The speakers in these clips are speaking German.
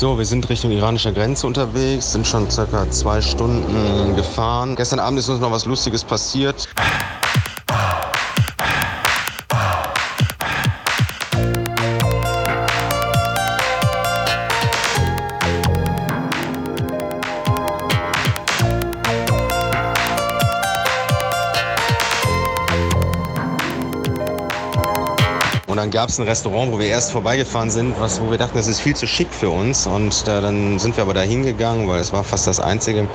So, wir sind Richtung iranischer Grenze unterwegs, sind schon circa zwei Stunden gefahren. Gestern Abend ist uns noch was Lustiges passiert. Dann gab es ein Restaurant, wo wir erst vorbeigefahren sind, was, wo wir dachten, das ist viel zu schick für uns. Und da, dann sind wir aber da hingegangen, weil es war fast das Einzige.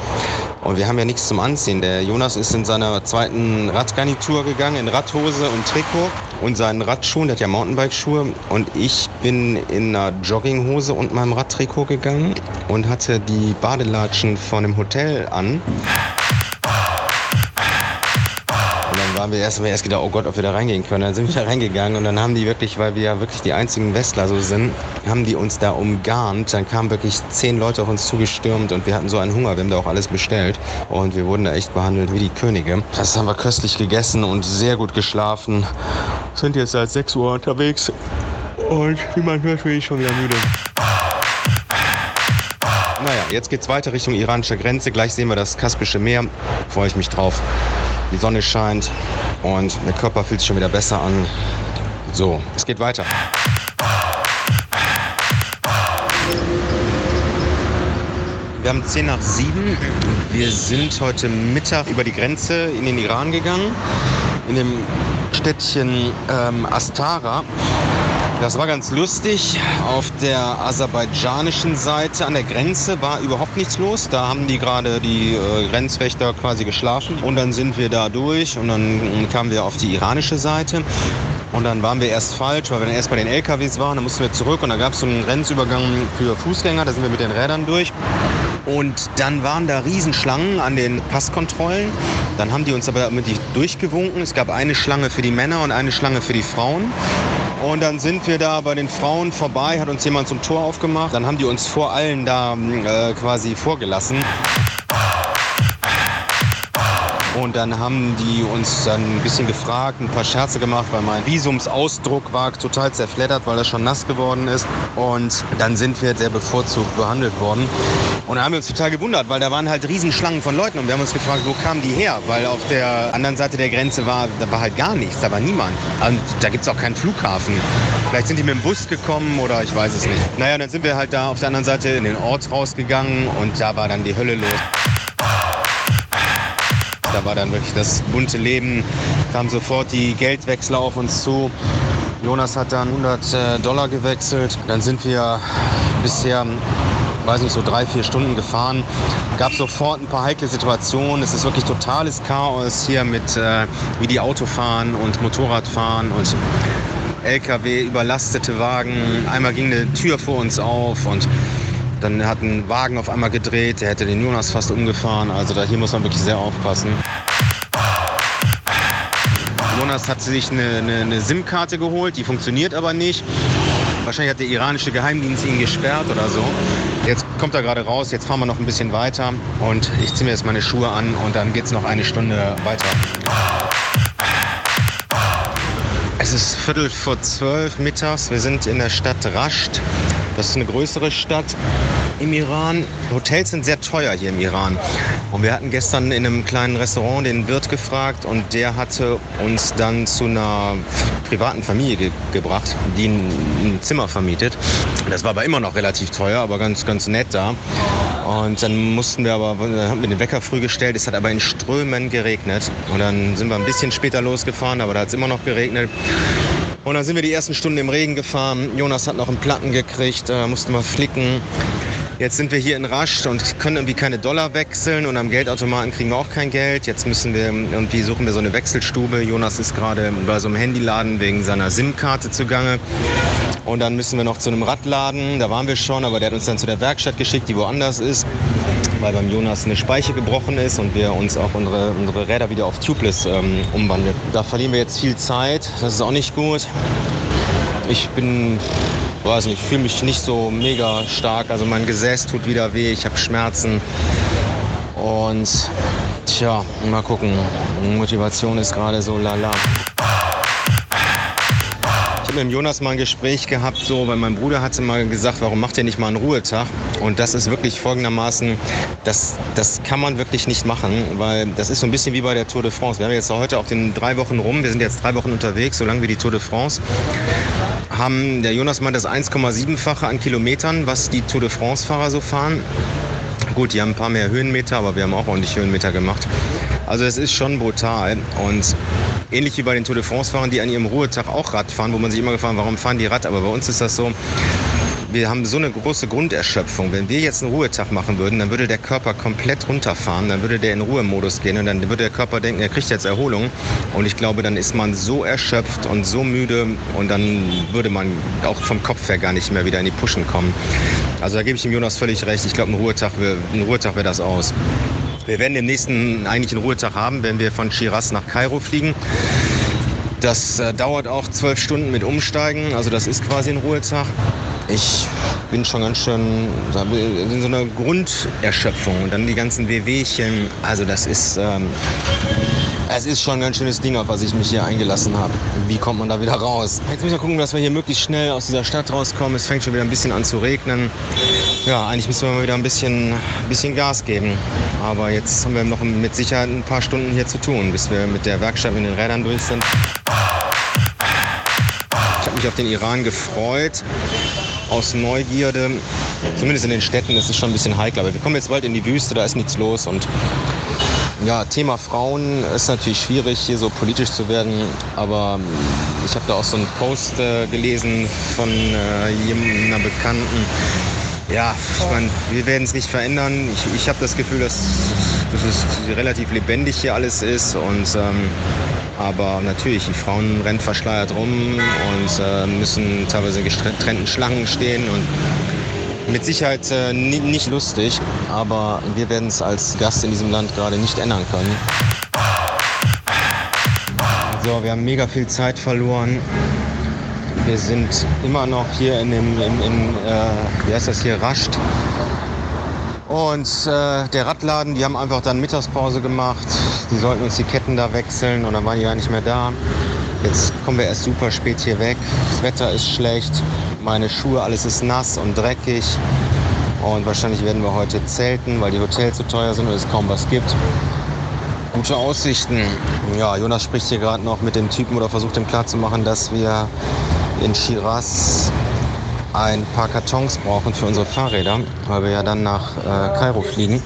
Und wir haben ja nichts zum Anziehen. Der Jonas ist in seiner zweiten Radgarnitur gegangen, in Radhose und Trikot und seinen Radschuhen, der hat ja Mountainbike-Schuhe. Und ich bin in einer Jogginghose und meinem Radtrikot gegangen und hatte die Badelatschen von dem Hotel an. Waren wir erst, haben wir erst gedacht, oh Gott, ob wir da reingehen können. Dann sind wir da reingegangen und dann haben die wirklich, weil wir ja wirklich die einzigen Westler so sind, haben die uns da umgarnt. Dann kamen wirklich zehn Leute auf uns zugestürmt und wir hatten so einen Hunger. Wir haben da auch alles bestellt und wir wurden da echt behandelt wie die Könige. Das haben wir köstlich gegessen und sehr gut geschlafen. Sind jetzt seit 6 Uhr unterwegs und wie man hört, bin ich schon wieder müde. Naja, jetzt geht's weiter Richtung iranische Grenze. Gleich sehen wir das Kaspische Meer. Freue ich mich drauf. Die Sonne scheint und der Körper fühlt sich schon wieder besser an. So, es geht weiter. Wir haben 10 nach 7. Wir sind heute Mittag über die Grenze in den Iran gegangen. In dem Städtchen ähm, Astara. Das war ganz lustig. Auf der aserbaidschanischen Seite an der Grenze war überhaupt nichts los. Da haben die gerade die äh, Grenzwächter quasi geschlafen. Und dann sind wir da durch und dann kamen wir auf die iranische Seite. Und dann waren wir erst falsch, weil wir dann erst bei den LKWs waren. Dann mussten wir zurück und da gab es so einen Grenzübergang für Fußgänger. Da sind wir mit den Rädern durch. Und dann waren da Riesenschlangen an den Passkontrollen. Dann haben die uns aber mit durchgewunken. Es gab eine Schlange für die Männer und eine Schlange für die Frauen. Und dann sind wir da bei den Frauen vorbei, hat uns jemand zum Tor aufgemacht. Dann haben die uns vor allen da äh, quasi vorgelassen. Und dann haben die uns dann ein bisschen gefragt, ein paar Scherze gemacht, weil mein Visumsausdruck war total zerfleddert, weil das schon nass geworden ist. Und dann sind wir sehr bevorzugt behandelt worden. Und da haben wir uns total gewundert, weil da waren halt Riesenschlangen von Leuten und wir haben uns gefragt, wo kamen die her? Weil auf der anderen Seite der Grenze war, da war halt gar nichts, da war niemand. Und da gibt es auch keinen Flughafen. Vielleicht sind die mit dem Bus gekommen oder ich weiß es nicht. Naja, dann sind wir halt da auf der anderen Seite in den Ort rausgegangen und da war dann die Hölle los. Da war dann wirklich das bunte Leben, kamen sofort die Geldwechsler auf uns zu. Jonas hat dann 100 Dollar gewechselt. Dann sind wir bisher, weiß nicht, so drei, vier Stunden gefahren. Gab sofort ein paar heikle Situationen. Es ist wirklich totales Chaos hier mit, äh, wie die Auto fahren und Motorradfahren und LKW, überlastete Wagen. Einmal ging eine Tür vor uns auf und dann hat ein Wagen auf einmal gedreht, der hätte den Jonas fast umgefahren. Also da hier muss man wirklich sehr aufpassen. Jonas hat sich eine, eine, eine SIM-Karte geholt, die funktioniert aber nicht. Wahrscheinlich hat der iranische Geheimdienst ihn gesperrt oder so. Jetzt kommt er gerade raus, jetzt fahren wir noch ein bisschen weiter und ich ziehe mir jetzt meine Schuhe an und dann geht es noch eine Stunde weiter. Es ist Viertel vor zwölf mittags. Wir sind in der Stadt Rasht. Das ist eine größere Stadt im Iran. Hotels sind sehr teuer hier im Iran. Und wir hatten gestern in einem kleinen Restaurant den Wirt gefragt und der hatte uns dann zu einer privaten Familie ge gebracht, die ein, ein Zimmer vermietet. Das war aber immer noch relativ teuer, aber ganz, ganz nett da. Und dann mussten wir aber, haben wir den Wecker früh gestellt, es hat aber in Strömen geregnet. Und dann sind wir ein bisschen später losgefahren, aber da hat es immer noch geregnet. Und dann sind wir die ersten Stunden im Regen gefahren. Jonas hat noch einen Platten gekriegt, da mussten wir flicken. Jetzt sind wir hier in Rasch und können irgendwie keine Dollar wechseln und am Geldautomaten kriegen wir auch kein Geld. Jetzt müssen wir irgendwie suchen wir so eine Wechselstube. Jonas ist gerade bei so einem Handyladen wegen seiner SIM-Karte zugange. Und dann müssen wir noch zu einem Radladen. Da waren wir schon, aber der hat uns dann zu der Werkstatt geschickt, die woanders ist, weil beim Jonas eine Speiche gebrochen ist und wir uns auch unsere, unsere Räder wieder auf Tubeless ähm, umwandeln. Da verlieren wir jetzt viel Zeit. Das ist auch nicht gut. Ich bin weiß nicht, ich fühle mich nicht so mega stark. Also mein Gesäß tut wieder weh, ich habe Schmerzen. Und tja, mal gucken. Motivation ist gerade so lala. Ich habe mit dem Jonas mal ein Gespräch gehabt, so, weil mein Bruder hatte mal gesagt, warum macht ihr nicht mal einen Ruhetag? Und das ist wirklich folgendermaßen, das, das kann man wirklich nicht machen, weil das ist so ein bisschen wie bei der Tour de France. Wir haben jetzt heute auf den drei Wochen rum, wir sind jetzt drei Wochen unterwegs, so lange wie die Tour de France haben, der Jonas meint, das 1,7-fache an Kilometern, was die Tour de France-Fahrer so fahren. Gut, die haben ein paar mehr Höhenmeter, aber wir haben auch ordentlich Höhenmeter gemacht. Also es ist schon brutal und ähnlich wie bei den Tour de France-Fahrern, die an ihrem Ruhetag auch Rad fahren, wo man sich immer gefragt, warum fahren die Rad? Aber bei uns ist das so, wir haben so eine große Grunderschöpfung. Wenn wir jetzt einen Ruhetag machen würden, dann würde der Körper komplett runterfahren, dann würde der in Ruhemodus gehen und dann würde der Körper denken, er kriegt jetzt Erholung. Und ich glaube, dann ist man so erschöpft und so müde und dann würde man auch vom Kopf her gar nicht mehr wieder in die Puschen kommen. Also da gebe ich dem Jonas völlig recht. Ich glaube, ein Ruhetag, ein Ruhetag wäre das aus. Wir werden den nächsten eigentlich einen Ruhetag haben, wenn wir von Shiraz nach Kairo fliegen. Das äh, dauert auch zwölf Stunden mit Umsteigen, also das ist quasi ein Ruhetag. Ich bin schon ganz schön in so einer Grunderschöpfung und dann die ganzen Wehwehchen. Also das ist, ähm, es ist schon ein ganz schönes Ding, auf was ich mich hier eingelassen habe. Wie kommt man da wieder raus? Jetzt müssen wir gucken, dass wir hier möglichst schnell aus dieser Stadt rauskommen. Es fängt schon wieder ein bisschen an zu regnen. Ja, eigentlich müssen wir mal wieder ein bisschen, ein bisschen Gas geben. Aber jetzt haben wir noch mit Sicherheit ein paar Stunden hier zu tun, bis wir mit der Werkstatt mit den Rädern durch sind. Ich habe mich auf den Iran gefreut aus Neugierde. Zumindest in den Städten ist es schon ein bisschen heikler. Aber wir kommen jetzt bald in die Wüste, da ist nichts los. Und ja, Thema Frauen ist natürlich schwierig, hier so politisch zu werden. Aber ich habe da auch so einen Post äh, gelesen von äh, jemandem Bekannten. Ja, ich meine, wir werden es nicht verändern. Ich, ich habe das Gefühl, dass es relativ lebendig hier alles ist. Und ähm, aber natürlich, die Frauen rennen verschleiert rum und äh, müssen teilweise getrennten Schlangen stehen und mit Sicherheit äh, nicht lustig, aber wir werden es als Gast in diesem Land gerade nicht ändern können. So, wir haben mega viel Zeit verloren. Wir sind immer noch hier in dem, in, in äh, wie heißt das hier, Rascht. Und äh, der Radladen, die haben einfach dann Mittagspause gemacht. Die sollten uns die Ketten da wechseln und dann waren die gar nicht mehr da. Jetzt kommen wir erst super spät hier weg. Das Wetter ist schlecht, meine Schuhe, alles ist nass und dreckig. Und wahrscheinlich werden wir heute zelten, weil die Hotels so teuer sind und es kaum was gibt. Gute Aussichten. Ja, Jonas spricht hier gerade noch mit dem Typen oder versucht ihm klarzumachen, dass wir in Shiraz ein paar Kartons brauchen für unsere Fahrräder, weil wir ja dann nach äh, Kairo fliegen.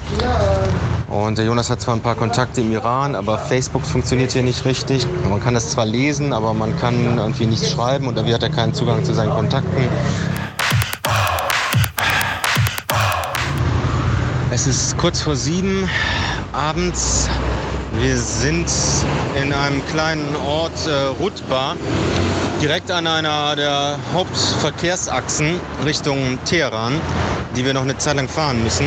Und der Jonas hat zwar ein paar Kontakte im Iran, aber Facebook funktioniert hier nicht richtig. Man kann das zwar lesen, aber man kann irgendwie nichts schreiben und irgendwie hat er keinen Zugang zu seinen Kontakten. Es ist kurz vor sieben abends. Wir sind in einem kleinen Ort äh, Rutba direkt an einer der Hauptverkehrsachsen Richtung Teheran, die wir noch eine Zeit lang fahren müssen.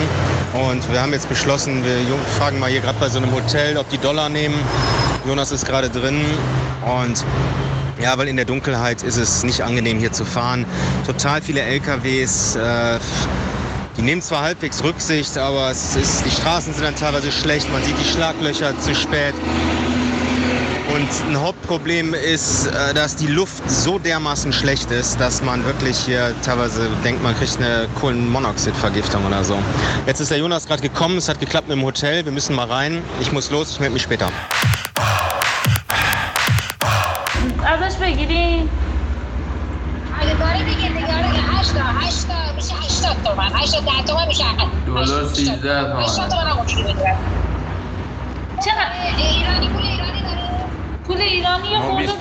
Und wir haben jetzt beschlossen, wir fragen mal hier gerade bei so einem Hotel, ob die Dollar nehmen. Jonas ist gerade drin und ja, weil in der Dunkelheit ist es nicht angenehm hier zu fahren. Total viele LKWs. Äh, die nehmen zwar halbwegs Rücksicht, aber es ist, die Straßen sind dann teilweise schlecht. Man sieht die Schlaglöcher zu spät. Und ein Hauptproblem ist, äh, dass die Luft so dermaßen schlecht ist, dass man wirklich hier teilweise denkt, man kriegt eine Kohlenmonoxidvergiftung oder so. Jetzt ist der Jonas gerade gekommen, es hat geklappt mit dem Hotel, wir müssen mal rein. Ich muss los, ich melde mich später. ازش بگیریم اگه داره دیگه دیگه هشتا هشتا میشه هشتاد تومن هشتاد ده تومن میشه دلار 13 تومن. هشتاد تومن هم اونجوری میگیرن چقدر nur bis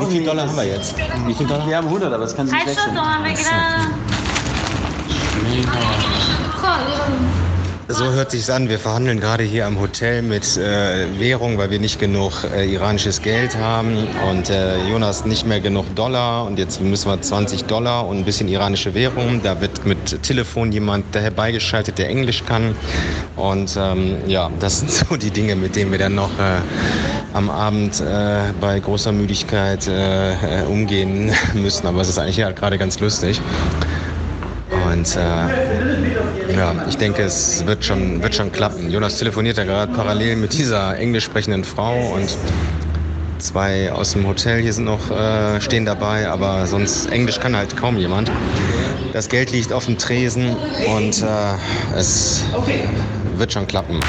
Wie viele Dollar haben wir jetzt? Wie viele Dollar? Wir haben 100, aber es kann sich wechseln. 100 Dollar haben wir gerade. So hört sich's an. Wir verhandeln gerade hier am Hotel mit äh, Währung, weil wir nicht genug äh, iranisches Geld haben und äh, Jonas nicht mehr genug Dollar und jetzt müssen wir 20 Dollar und ein bisschen iranische Währung. Da wird mit Telefon jemand herbeigeschaltet, der Englisch kann und ähm, ja, das sind so die Dinge, mit denen wir dann noch äh, am Abend äh, bei großer Müdigkeit äh, äh, umgehen müssen. Aber es ist eigentlich ja gerade ganz lustig. Und äh, ja, ich denke, es wird schon, wird schon klappen. Jonas telefoniert ja gerade parallel mit dieser englisch sprechenden Frau und Zwei aus dem Hotel hier sind noch äh, stehen dabei, aber sonst Englisch kann halt kaum jemand. Das Geld liegt auf dem Tresen und äh, es wird schon klappen.